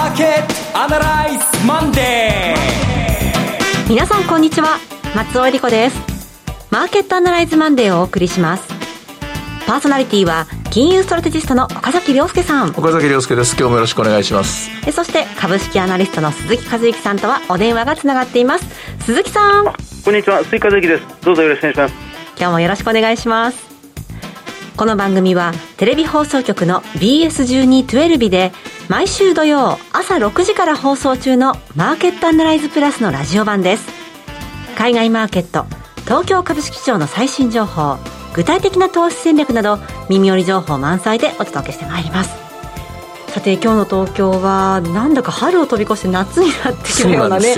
ーケットアナライズマンデー。皆さんこんにちは。松尾英里子です。マーケットアナライズマンデーをお送りします。パーソナリティは金融ストラテジストの岡崎良介さん。岡崎良介です。今日もよろしくお願いします。そして株式アナリストの鈴木一之さんとはお電話がつながっています。鈴木さん。こんにちは。鈴木一之です。どうぞよろしくお願いします。今日もよろしくお願いします。この番組はテレビ放送局の BS1212 で毎週土曜朝6時から放送中のマーケットアナライズプラスのラジオ版です。海外マーケット東京株式市場の最新情報具体的な投資戦略など耳寄り情報満載でお届けしてまいります。さて今日の東京はなんだか春を飛び越して夏になっているようなね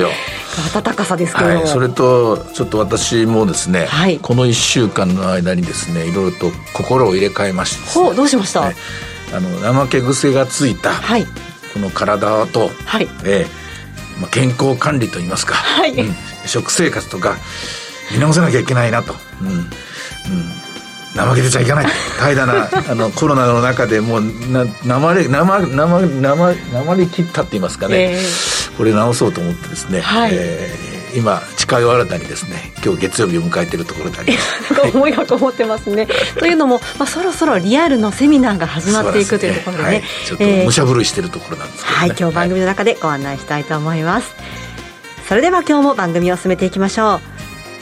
暖かさですけど、はい、それとちょっと私もですね、はい、この1週間の間にですねいろいろと心を入れ替えまして、うどうしました、ね、あの怠け癖がついた、はい、この体と、はい。えーまあ、健康管理といいますか、はい。うん、食生活とか見直さなきゃいけないなと、うんうん、怠けてちゃいけない。怠惰な あのコロナの中でもうな生れ生生生生り切ったって言いますかね、えー、これ直そうと思ってですね、はい、えー、今誓いを新たにですね今日月曜日を迎えているところであります。なんか思いがこもってますね。というのも、まあ、そろそろリアルのセミナーが始まっていくというところでね、はい、ちょっと武者震いしてるところなんですけど、ね、はい今日番組の中でご案内したいと思います、それでは今日も番組を進めていきましょう。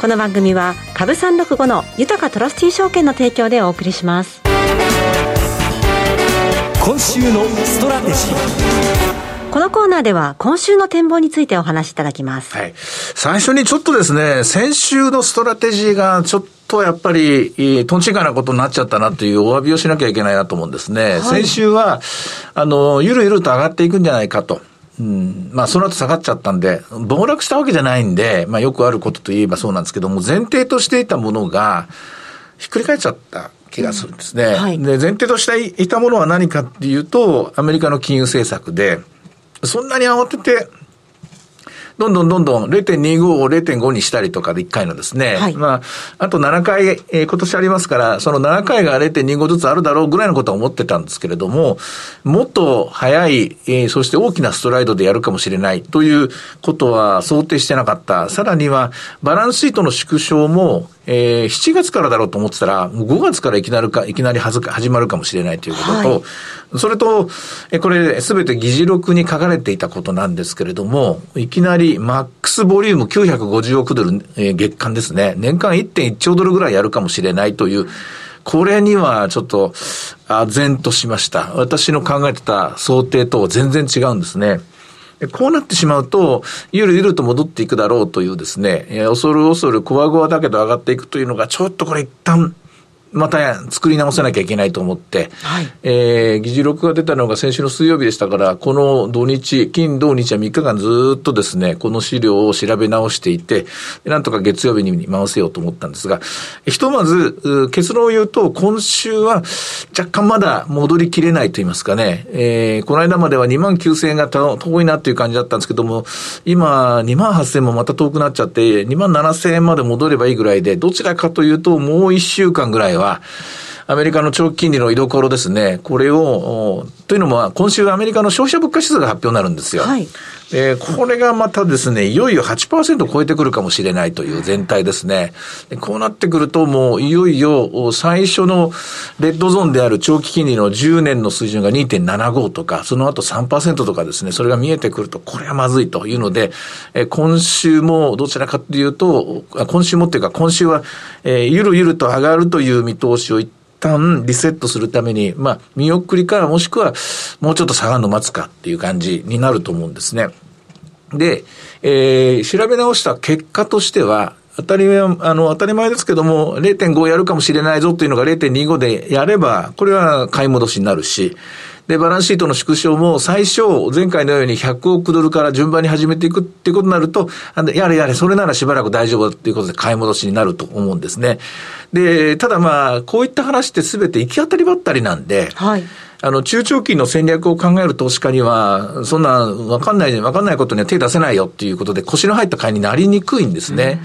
この番組は株三六五の豊かトラスティー証券の提供でお送りします。今週のストラテジーこのコーナーでは今週の展望についてお話しいただきます。はい。最初にちょっとですね、先週のストラテジーがちょっとやっぱり、とんちんかなことになっちゃったなというお詫びをしなきゃいけないなと思うんですね。はい、先週は、あの、ゆるゆると上がっていくんじゃないかと。うん、まあその後下がっちゃったんで、暴落したわけじゃないんで、まあよくあることといえばそうなんですけども、前提としていたものが、ひっくり返っちゃった気がするんですね。うんはい、で、前提としていたものは何かっていうと、アメリカの金融政策で、そんなに慌てて、どんどんどんどん0.25を0.5にしたりとかで1回のですね。はい、まあ、あと7回、えー、今年ありますから、その7回が0.25ずつあるだろうぐらいのことは思ってたんですけれども、もっと早い、えー、そして大きなストライドでやるかもしれないということは想定してなかった。さらには、バランスシートの縮小も、えー、7月からだろうと思ってたら、5月からいきなりか、いきなりはず始まるかもしれないということと、はいそれと、これすべて議事録に書かれていたことなんですけれども、いきなりマックスボリューム950億ドル、えー、月間ですね。年間1.1兆ドルぐらいやるかもしれないという、これにはちょっと、あ然としました。私の考えてた想定とは全然違うんですね。こうなってしまうと、ゆるゆると戻っていくだろうというですね、恐る恐るこわごわだけど上がっていくというのが、ちょっとこれ一旦また作り直さなきゃいけないと思って、はい、えー、議事録が出たのが先週の水曜日でしたから、この土日、金土日は3日間ずっとですね、この資料を調べ直していて、なんとか月曜日に回せようと思ったんですが、ひとまず、結論を言うと、今週は若干まだ戻りきれないと言いますかね、えー、この間までは2万9000円が遠いなっていう感じだったんですけども、今、2万8000円もまた遠くなっちゃって、2万7000円まで戻ればいいぐらいで、どちらかというと、もう1週間ぐらいはは、アメリカの長期金利の居所ですね、これを、というのも、今週アメリカの消費者物価指数が発表になるんですよ。はい。えこれがまたですね、いよいよ8%超えてくるかもしれないという全体ですね。こうなってくると、もういよいよ最初のレッドゾーンである長期金利の10年の水準が2.75とか、その後3%とかですね、それが見えてくると、これはまずいというので、え今週もどちらかというと、今週もっていうか今週は、えゆるゆると上がるという見通しを旦リセットするために、まあ、見送りからもしくはもうちょっと下がるの待つかっていう感じになると思うんですね。で、えー、調べ直した結果としては、当たり前、あの、当たり前ですけども、0.5やるかもしれないぞというのが0.25でやれば、これは買い戻しになるし、で、バランスシートの縮小も最初、前回のように100億ドルから順番に始めていくっていうことになると、やれやれ、それならしばらく大丈夫っていうことで買い戻しになると思うんですね。で、ただまあ、こういった話って全て行き当たりばったりなんで、はい。あの、中長期の戦略を考える投資家には、そんな、わかんない、わかんないことには手出せないよっていうことで、腰の入った買いになりにくいんですね。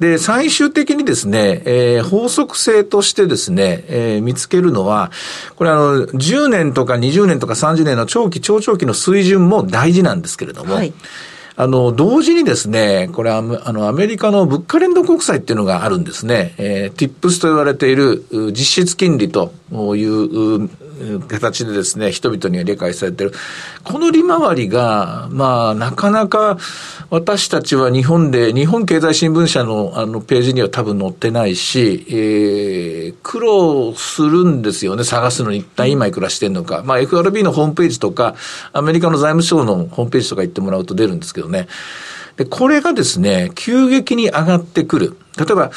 で、最終的にですね、えー、法則性としてですね、えー、見つけるのは、これあの、10年とか20年とか30年の長期、長長期の水準も大事なんですけれども、はいあの、同時にですね、これあの、アメリカの物価連動国債っていうのがあるんですね。えー、ティップスと言われている実質金利という形でですね、人々には理解されてる。この利回りが、まあ、なかなか私たちは日本で、日本経済新聞社のあのページには多分載ってないし、えー、苦労するんですよね、探すのに一体今いくらしてんのか。まあ、FRB のホームページとか、アメリカの財務省のホームページとか行ってもらうと出るんですけどね。で、これがですね、急激に上がってくる。例えば、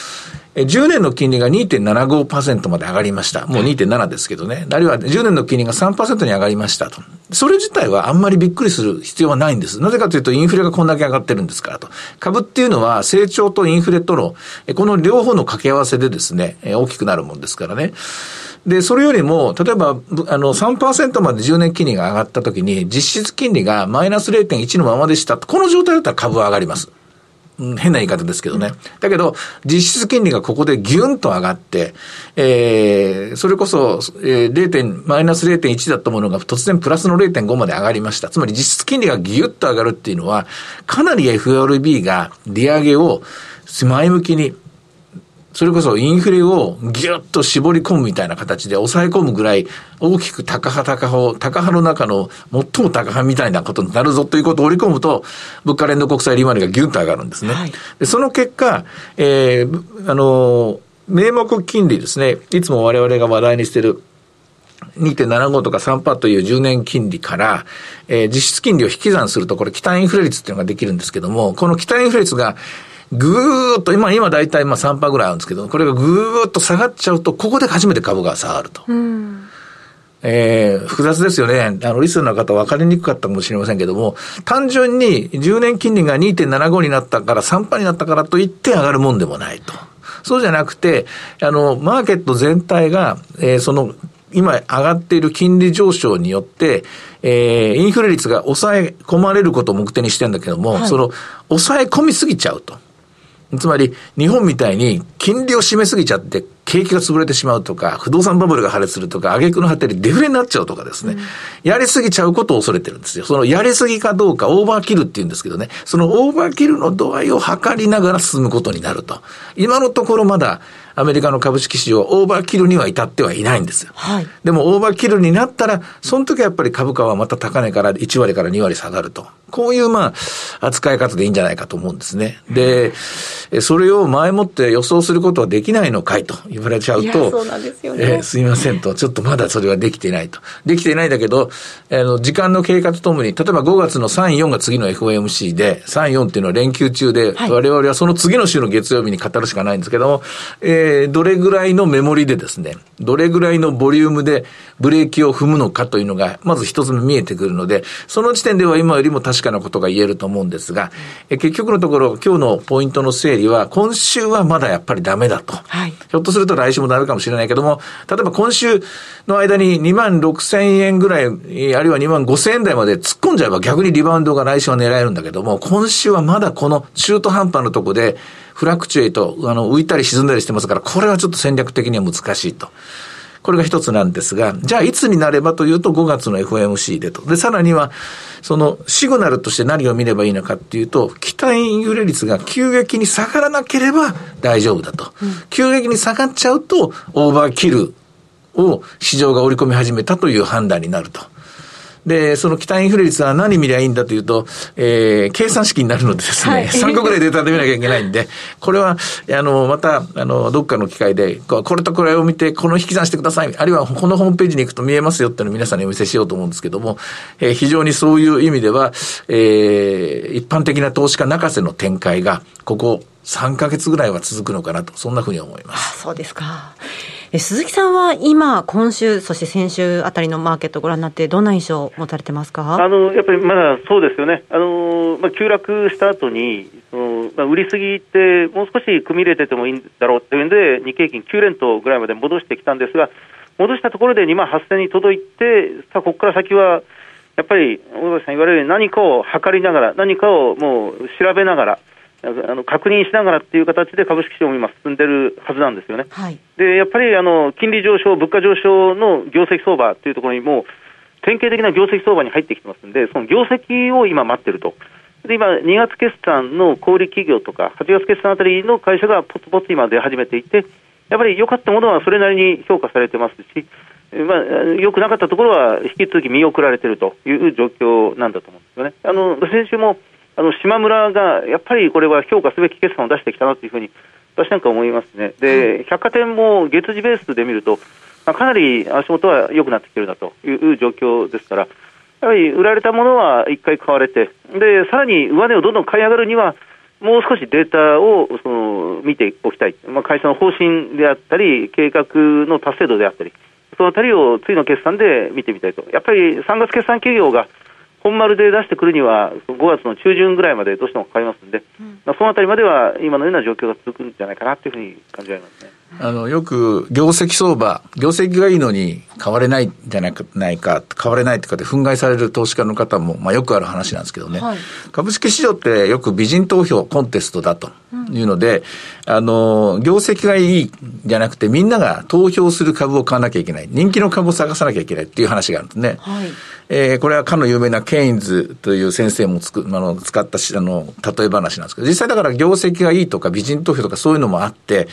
10年の金利が2.75%まで上がりました。もう2.7ですけどね。あるいは10年の金利が3%に上がりましたと。それ自体はあんまりびっくりする必要はないんです。なぜかというとインフレがこんだけ上がってるんですからと。株っていうのは成長とインフレとの、この両方の掛け合わせでですね、大きくなるもんですからね。で、それよりも、例えば、あの、3%まで10年金利が上がったときに、実質金利がマイナス0.1のままでした。この状態だったら株は上がります。変な言い方ですけどね。だけど、実質金利がここでギュンと上がって、えー、それこそ、えー、0. マイナス0.1だったものが突然プラスの0.5まで上がりました。つまり実質金利がギュッと上がるっていうのは、かなり FRB が利上げを前向きにそれこそインフレをぎゅっと絞り込むみたいな形で抑え込むぐらい大きく高派高派高派の中の最も高派みたいなことになるぞということを織り込むと、物価連動国債利回りがぎゅっと上がるんですね。はい、でその結果、えー、あの、名目金利ですね、いつも我々が話題にしている2.75とか3%という10年金利から、えー、実質金利を引き算すると、これ期待インフレ率っていうのができるんですけども、この期待インフレ率がぐーっと、今、今大体まあ3%ぐらいあるんですけど、これがぐーっと下がっちゃうと、ここで初めて株が下がると。うんえー、複雑ですよね。あの、リスナーの方分かりにくかったかもしれませんけども、単純に10年金利が2.75になったから、3%になったからといって上がるもんでもないと。そうじゃなくて、あの、マーケット全体が、えー、その、今上がっている金利上昇によって、えー、インフレ率が抑え込まれることを目的にしてるんだけども、はい、その、抑え込みすぎちゃうと。つまり、日本みたいに金利を締めすぎちゃって、景気が潰れてしまうとか、不動産バブルが破裂するとか、挙句の果てにデフレになっちゃうとかですね、うん、やりすぎちゃうことを恐れてるんですよ。そのやりすぎかどうか、オーバーキルって言うんですけどね、そのオーバーキルの度合いを測りながら進むことになると。今のところまだ、アメリカの株式市場、オーバーキルには至ってはいないんですよ。はい、でも、オーバーキルになったら、その時はやっぱり株価はまた高値から1割から2割下がると。こういう、まあ、扱い方でいいんじゃないかと思うんですね。で、それを前もって予想することはできないのかいと言われちゃうと、そうなんですよね。えー、すいませんと、ちょっとまだそれはできていないと。できていないんだけど、あの、時間の経過とともに、例えば5月の3、4が次の FOMC で、3、4っていうのは連休中で、はい、我々はその次の週の月曜日に語るしかないんですけども、えー、どれぐらいのメモリでですね、どれぐらいのボリュームでブレーキを踏むのかというのが、まず一つ目見えてくるので、その時点では今よりも確かなことが言えると思うんですが、え結局のところ、今日のポイントの整理は、今週はまだやっぱりダメだと。はい、ひょっとすると来週もダメかもしれないけども、例えば今週の間に2万6千円ぐらい、あるいは2万5千円台まで突っ込んじゃえば逆にリバウンドが来週は狙えるんだけども、今週はまだこの中途半端のとこで、フラクチュエイト、あの、浮いたり沈んだりしてますから、これはちょっと戦略的には難しいと。これが一つなんですが、じゃあいつになればというと5月の FOMC でと。で、さらには、そのシグナルとして何を見ればいいのかっていうと、期待インフレ率が急激に下がらなければ大丈夫だと。うん、急激に下がっちゃうと、オーバーキルを市場が織り込み始めたという判断になると。で、その期待インフレ率は何見りゃいいんだというと、えー、計算式になるのでですね、はい、3個ぐらいデータで見なきゃいけないんで、これは、あの、また、あの、どっかの機会で、これとこれを見て、この引き算してください。あるいは、このホームページに行くと見えますよっていうのを皆さんにお見せしようと思うんですけども、えー、非常にそういう意味では、えー、一般的な投資家泣かせの展開が、ここ3ヶ月ぐらいは続くのかなと、そんなふうに思います。そうですか。鈴木さんは今、今週、そして先週あたりのマーケットご覧になって、どんな印象を持たれてますか？あのやっぱりまだそうですよね、あのまあ、急落した後にそのまあ、売りすぎて、もう少し組み入れててもいいんだろうというんで、日経平均9連投ぐらいまで戻してきたんですが、戻したところで2万8000に届いて、さあ、ここから先は、やっぱり大崎さん言われるように何かを測りながら、何かをもう調べながら、あの確認しながらっていう形で株式市場も今進んでるはずなんですよね。はい。で、やっぱりあの金利上昇、物価上昇の業績相場っていうところにもう典型的な業績相場に入ってきてますんで、その業績を今待ってると。で、今、2月決算の小売企業とか、8月決算あたりの会社がポツポツ今出始めていて、やっぱり良かったものはそれなりに評価されてますし、まあ、良くなかったところは引き続き見送られているという状況なんだと思うんですよね。あの、先週も、あの、島村が、やっぱりこれは評価すべき決算を出してきたなというふうに、私なんか思いますね。で、百貨店も月次ベースで見ると、まあ、かなり足元は良くなってきてるなという状況ですから、やはり売られたものは一回買われて、で、さらに上値をどんどん買い上がるには、もう少しデータをその見ておきたい、まあ、会社の方針であったり、計画の達成度であったり、そのあたりを次の決算で見てみたいと、やっぱり3月決算企業が本丸で出してくるには、5月の中旬ぐらいまでどうしてもかかりますので、まあ、そのあたりまでは今のような状況が続くんじゃないかなというふうに感じられますね。あの、よく、業績相場、業績がいいのに買われないんじゃないか、ないか買われないとかで憤慨される投資家の方も、まあよくある話なんですけどね。はい株式市場ってよく美人投票コンテストだというので、あの、業績がいいんじゃなくてみんなが投票する株を買わなきゃいけない。人気の株を探さなきゃいけないっていう話があるんですね。はい。えーこれはかの有名なケインズという先生もつく、あの、使ったし、あの、例え話なんですけど、実際だから業績がいいとか美人投票とかそういうのもあって、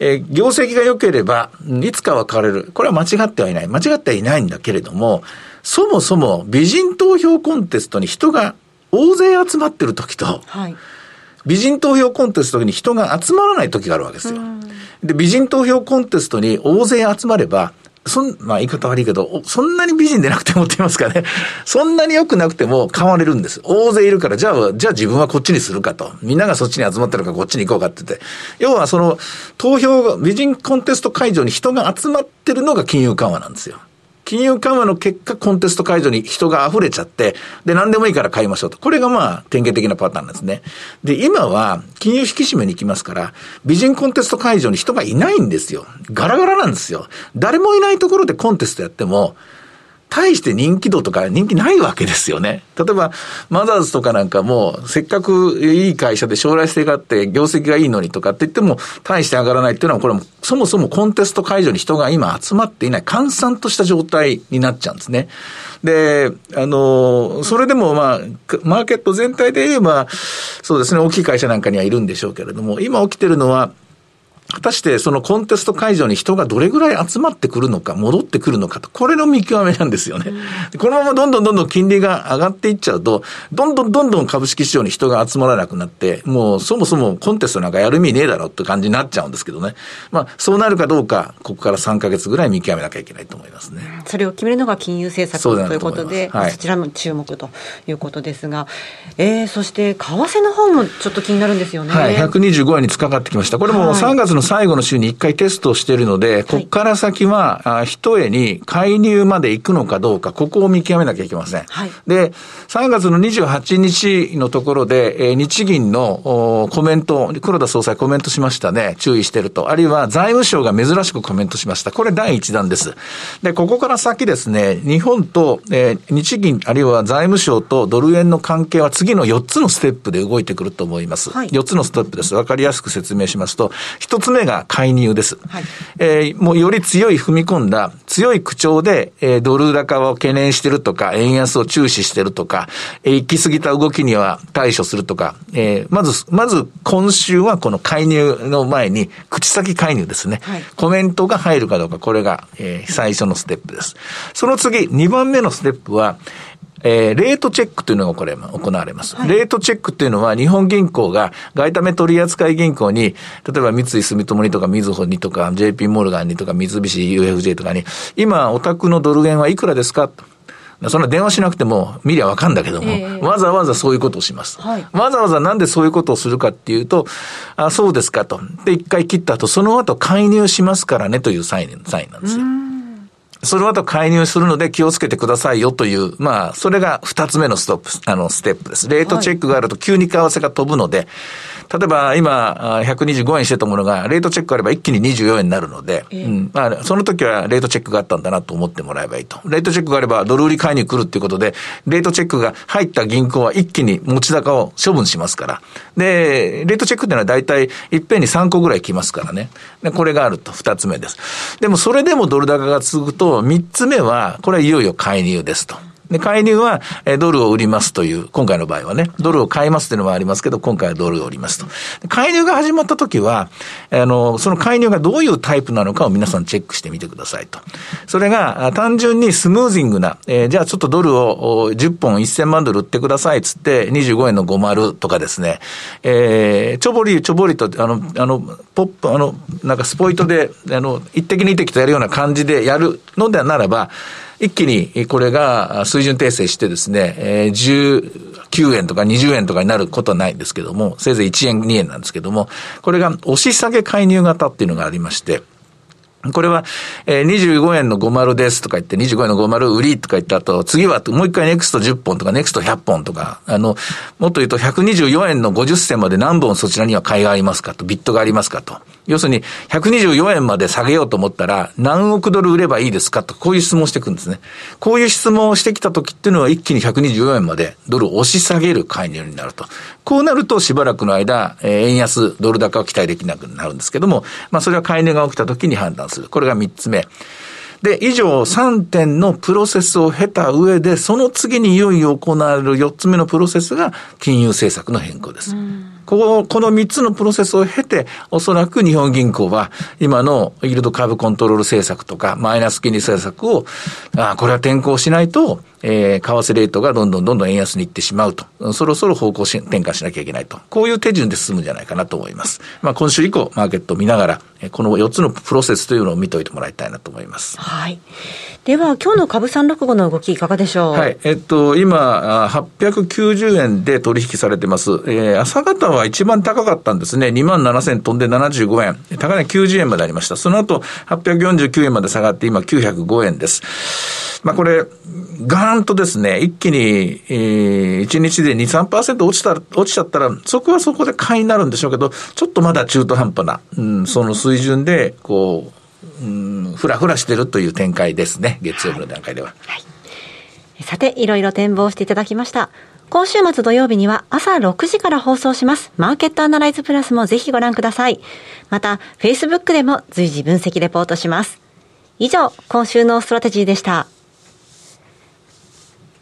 えー業績が良ければ、うんいつかは買われる。これは間違ってはいない。間違ってはいないんだけれども、そもそも美人投票コンテストに人が大勢集まってる時と、はい。美人投票コンテストに人が集まらない時があるわけですよ。で、美人投票コンテストに大勢集まれば、そん、まあ言い方悪いけど、そんなに美人でなくてもって言いますかね。そんなに良くなくても買われるんです。大勢いるから、じゃあ、じゃあ自分はこっちにするかと。みんながそっちに集まってるからこっちに行こうかって言って。要はその、投票、美人コンテスト会場に人が集まってるのが金融緩和なんですよ。金融緩和の結果、コンテスト会場に人が溢れちゃって、で、何でもいいから買いましょうと。これがまあ、典型的なパターンなんですね。で、今は、金融引き締めに行きますから、美人コンテスト会場に人がいないんですよ。ガラガラなんですよ。誰もいないところでコンテストやっても、大して人気度とか人気ないわけですよね。例えば、マザーズとかなんかも、せっかくいい会社で将来性があって、業績がいいのにとかって言っても、大して上がらないっていうのは、これも、そもそもコンテスト会場に人が今集まっていない、閑散とした状態になっちゃうんですね。で、あの、それでもまあ、マーケット全体で言えば、そうですね、大きい会社なんかにはいるんでしょうけれども、今起きてるのは、果たしてそのコンテスト会場に人がどれぐらい集まってくるのか、戻ってくるのかと、これの見極めなんですよね。このままどんどんどんどん金利が上がっていっちゃうと、どんどんどんどん株式市場に人が集まらなくなって、もうそもそもコンテストなんかやる意味ねえだろって感じになっちゃうんですけどね。まあ、そうなるかどうか、ここから3ヶ月ぐらい見極めなきゃいけないと思いますね。それを決めるのが金融政策ということで、と思いますはいそちらも注目ということですが、えー、そして為替の方もちょっと気になるんですよね。はい、125円に突っかかってきました。これもはい3月の最後の週に1回テストをしているので、ここから先は、あ一重に介入まで行くのかどうか、ここを見極めなきゃいけません。はいで、3月の28日のところで、えー日銀のおコメント、黒田総裁コメントしましたね。注意してると。あるいは財務省が珍しくコメントしました。これ第一弾です。で、ここから先ですね、日本と、えー日銀、あるいは財務省とドル円の関係は次の4つのステップで動いてくると思います。はい4つのステップです。わかりやすく説明しますと、1つ目が介入です。はいえーもうより強い踏み込んだ、強い口調で、えードル高を懸念してるとか、円安を注視してるとか、えー行き過ぎた動きには対処するとか、えーまず、まず今週はこの介入の前に、口先介入ですね。はいコメントが入るかどうか、これが、えー最初のステップです。その次、2番目のステップは、えーレートチェックというのがこれ行われます。レートチェックというのは日本銀行が外為取扱銀行に、例えば三井住友にとかみずほにとか JP モルガンにとか三菱 UFJ とかに、今お宅のドル円はいくらですかそんな電話しなくても見りゃわかんだけども、ええわざわざそういうことをします。はいわざわざなんでそういうことをするかっていうと、あ、そうですかと。で、一回切った後、その後介入しますからねというサイン、サインなんですよ。その後介入するので気をつけてくださいよという、まあ、それが二つ目のストップ、あの、ステップです。レートチェックがあると急に為替が飛ぶので、例えば今、125円してたものが、レートチェックがあれば一気に24円になるので、えー、うん。まあ、その時はレートチェックがあったんだなと思ってもらえばいいと。レートチェックがあればドル売り買いに来るっていうことで、レートチェックが入った銀行は一気に持ち高を処分しますから。で、レートチェックっていうのは大体いっぺんに3個ぐらい来ますからね。で、これがあると二つ目です。でもそれでもドル高が続くと、3つ目は、これはいよいよ介入ですと。で、介入は、えドルを売りますという、今回の場合はね、ドルを買いますというのもありますけど、今回はドルを売りますと。介入が始まった時は、あの、その介入がどういうタイプなのかを皆さんチェックしてみてくださいと。それが、単純にスムージングな、えー、じゃあちょっとドルを10本1000万ドル売ってくださいっつって、25円の50とかですね、えー、ちょぼりちょぼりと、あの、あの、ポップ、あの、なんかスポイトで、あの、一滴二滴とやるような感じでやるのではならば、一気にこれが水準訂正してですね、えー、19円とか20円とかになることはないんですけども、せいぜい1円2円なんですけども、これが押し下げ介入型っていうのがありまして、これは、えー、25円の50ですとか言って、25円の50売りとか言った後、次はもう一回ネクスト10本とか、ネクスト100本とか、あの、もっと言うと124円の50銭まで何本そちらには買いがありますかと、ビットがありますかと。要するに、124円まで下げようと思ったら、何億ドル売ればいいですかと、こういう質問をしていくんですね。こういう質問をしてきた時っていうのは、一気に124円までドルを押し下げる介入になると。こうなると、しばらくの間、えー、円安、ドル高を期待できなくなるんですけども、まあ、それは介入が起きた時に判断する。これが3つ目。で、以上3点のプロセスを経た上で、その次にいよいよ行われる4つ目のプロセスが金融政策の変更です。ここの3つのプロセスを経て、おそらく日本銀行は、今のイールドカーブコントロール政策とか、マイナス金利政策を、あこれは転向しないと、えー、為替レートがどんどんどんどん円安に行ってしまうと。そろそろ方向転換しなきゃいけないと。こういう手順で進むんじゃないかなと思います。まあ、今週以降、マーケットを見ながら、この4つのプロセスというのを見ておいてもらいたいなと思います。はい。では、今日の株三六五の動きいかがでしょう？はい。えっと、今、890円で取引されてます。えー、朝方は一番高かったんですね。2万7000飛んで75円。高値90円までありました。その後、849円まで下がって、今905円です。まあこれ、ガーンとですね、一気に、えー、1日で2、3%落ちた、落ちちゃったら、そこはそこで買いになるんでしょうけど、ちょっとまだ中途半端な、うん、その水準で、こう、うん、ふらふらしてるという展開ですね、月曜日の段階では。はい、さて、いろいろ展望していただきました。今週末土曜日には朝6時から放送します。マーケットアナライズプラスもぜひご覧ください。また、Facebook でも随時分析レポートします。以上、今週のストラテジーでした。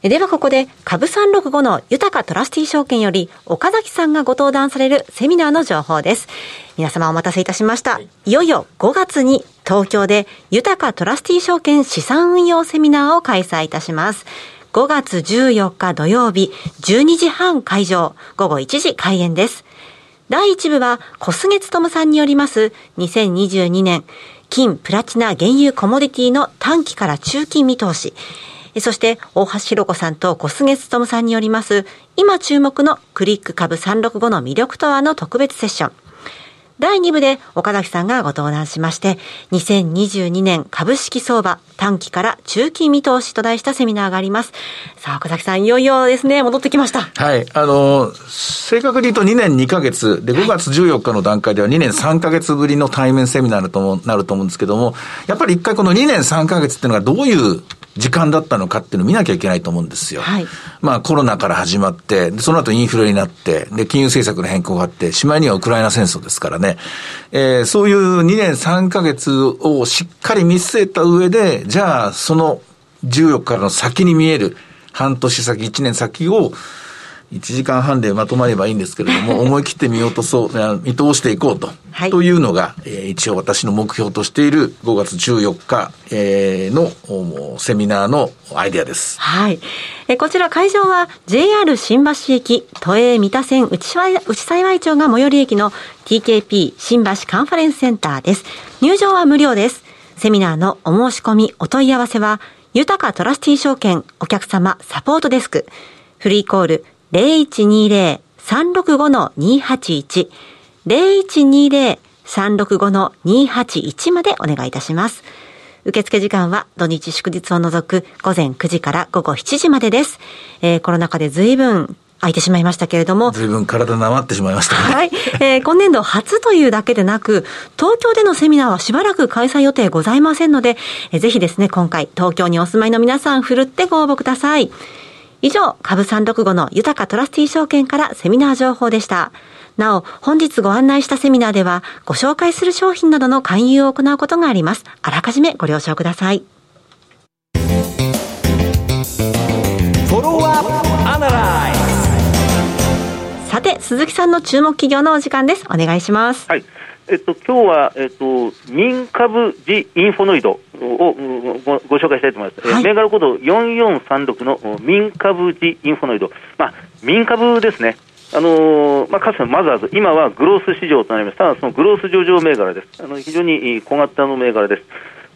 ではここで株365の豊トラスティ証券より岡崎さんがご登壇されるセミナーの情報です。皆様お待たせいたしました。いよいよ5月に東京で豊トラスティ証券資産運用セミナーを開催いたします。5月14日土曜日12時半会場、午後1時開演です。第1部は小菅勤さんによります2022年金、プラチナ、原油、コモディティの短期から中期見通し。そして、大橋弘子さんと小菅勤さんによります、今注目のクリック株365の魅力とはの特別セッション。第2部で岡崎さんがご登壇しまして、2022年株式相場短期から中期見通しと題したセミナーがあります。さあ、岡崎さん、いよいよですね、戻ってきました。はい。あの、正確に言うと2年2ヶ月、で、5月14日の段階では2年3ヶ月ぶりの対面セミナーとなると思うんですけども、やっぱり一回この2年3ヶ月っていうのがどういう時間だったのかっていうのを見なきゃいけないと思うんですよ。はい、まあコロナから始まって、その後インフレになって、で、金融政策の変更があって、しまいにはウクライナ戦争ですからね。えー、そういう2年3ヶ月をしっかり見据えた上で、じゃあその14日からの先に見える半年先、1年先を、1時間半でまとまればいいんですけれども、思い切って見落とそう、見通していこうと。はい、というのが、えー、一応私の目標としている5月14日、えー、のセミナーのアイデアです。はい。えこちら会場は JR 新橋駅、都営三田線内内幸町が最寄り駅の TKP 新橋カンファレンスセンターです。入場は無料です。セミナーのお申し込み、お問い合わせは、豊かトラスティ証券お客様サポートデスク、フリーコール0120-365-281 0120-365-281までお願いいたします。受付時間は土日祝日を除く午前9時から午後7時までです。えー、コロナ禍で随分空いてしまいましたけれども。随分体なまってしまいましたね。はい。えー、今年度初というだけでなく、東京でのセミナーはしばらく開催予定ございませんので、えー、ぜひですね、今回、東京にお住まいの皆さん、ふるってご応募ください。以上、株365の豊かトラスティ証券からセミナー情報でした。なお、本日ご案内したセミナーでは、ご紹介する商品などの勧誘を行うことがあります。あらかじめご了承ください。さて、鈴木さんの注目企業のお時間です。お願いします。はい。えっと、今日は、えっと、民株ジインフォノイドをごご紹介したいと思います。はい、銘柄コード4436の民株ジインフォノイド。まあ、民株ですね。あのー、まあ、かつてのマザーズ、今はグロース市場となりました、そのグロース上場銘柄です。あの非常に小型の銘柄です。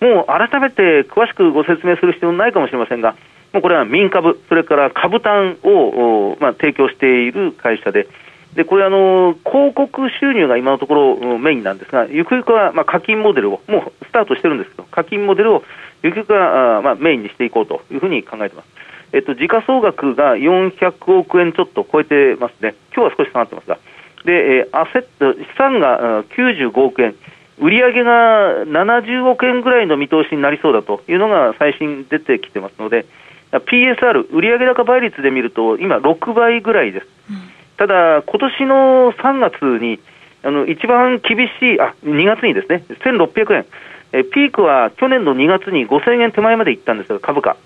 もう改めて詳しくご説明する必要ないかもしれませんが、もうこれは民株、それから株単を、まあ、提供している会社で、でこれあの、広告収入が今のところメインなんですが、ゆくゆくは、まあ、課金モデルを、もうスタートしてるんですけど、課金モデルをゆくゆくは、まあ、メインにしていこうというふうに考えてます。えっと、時価総額が400億円ちょっと超えてますね、今日は少し下がってますが、で、えー、アセット、資産が95億円、売上が70億円ぐらいの見通しになりそうだというのが最新出てきてますので、PSR、売上高倍率で見ると、今、6倍ぐらいです。うん、ただ、今年の3月に、あの一番厳しい、あ2月にですね、1600円、えピークは去年の2月に5000円手前までいったんですが、株価。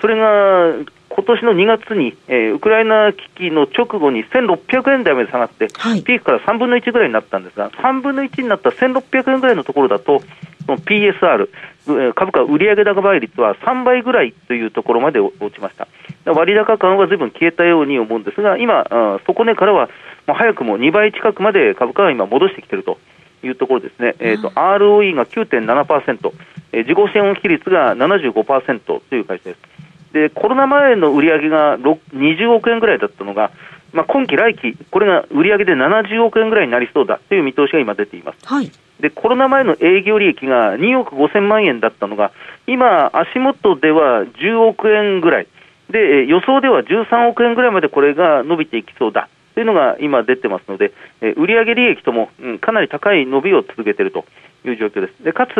それが今年の2月に、えー、ウクライナ危機の直後に1600円台まで下がって、はい、ピークから3分の1ぐらいになったんですが、3分の1になった1600円ぐらいのところだと、PSR、株価売上高倍率は3倍ぐらいというところまで落ちました。割高感はずいぶん消えたように思うんですが、今、底値からは、まあ、早くも2倍近くまで株価が今戻してきているというところですね。えっ、ー、と、ROE が9.7%、えー、自己資本比率が75%という会社です。で、コロナ前の売上が20億円ぐらいだったのが、まあ、今期来期、これが売上で70億円ぐらいになりそうだという見通しが今出ています。はいでコロナ前の営業利益が2億5000万円だったのが、今、足元では10億円ぐらい、で予想では13億円ぐらいまでこれが伸びていきそうだというのが今出てますので、売上利益とも、うん、かなり高い伸びを続けているという状況です。でかつ、え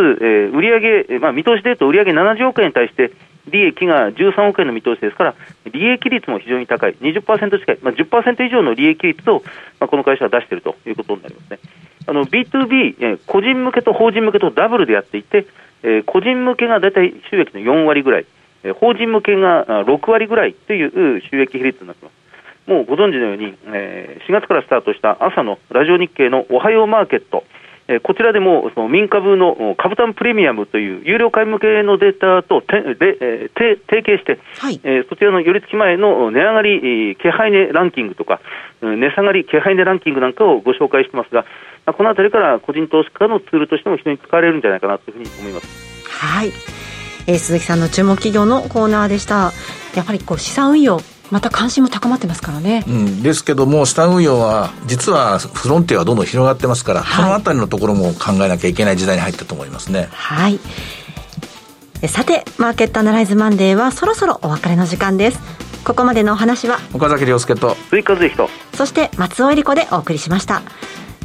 ー、売上、まあ、見通しでいうと売上70億円に対して利益が13億円の見通しですから、利益率も非常に高い、20%近い、まあ、10%以上の利益率を、まあ、この会社は出しているということになりますね。B2B、えー、個人向けと法人向けとダブルでやっていて、えー、個人向けが大体収益の4割ぐらい、えー、法人向けが6割ぐらいという収益比率になっています。もうご存知のように、えー、4月からスタートした朝のラジオ日経のおはようマーケット、えー、こちらでもその民株の株単プレミアムという有料会向けのデータとてで、えー、提携して、はい、えー、そちらの寄り付き前の値上がり気配値ランキングとか、値下がり気配値ランキングなんかをご紹介してますが、このあたりから個人投資家のツールとしても非常に使われるんじゃないかなというふうに思います。はい。えー、鈴木さんの注目企業のコーナーでした。やっぱりこう資産運用また関心も高まってますからね、うん、ですけども、資産運用は、実はフロンティアはどんどん広がってますから、はい、このあたりのところも考えなきゃいけない時代に入ったと思いますね。はいさて、マーケットアナライズマンデーはそろそろお別れの時間です。ここまでのお話は、岡崎亮介と、追加税人、そして松尾恵理子でお送りしました。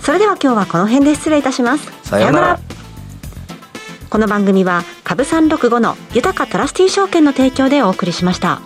それでは今日はこの辺で失礼いたします。さようなら。この番組は、株365の豊かトラスティ証券の提供でお送りしました。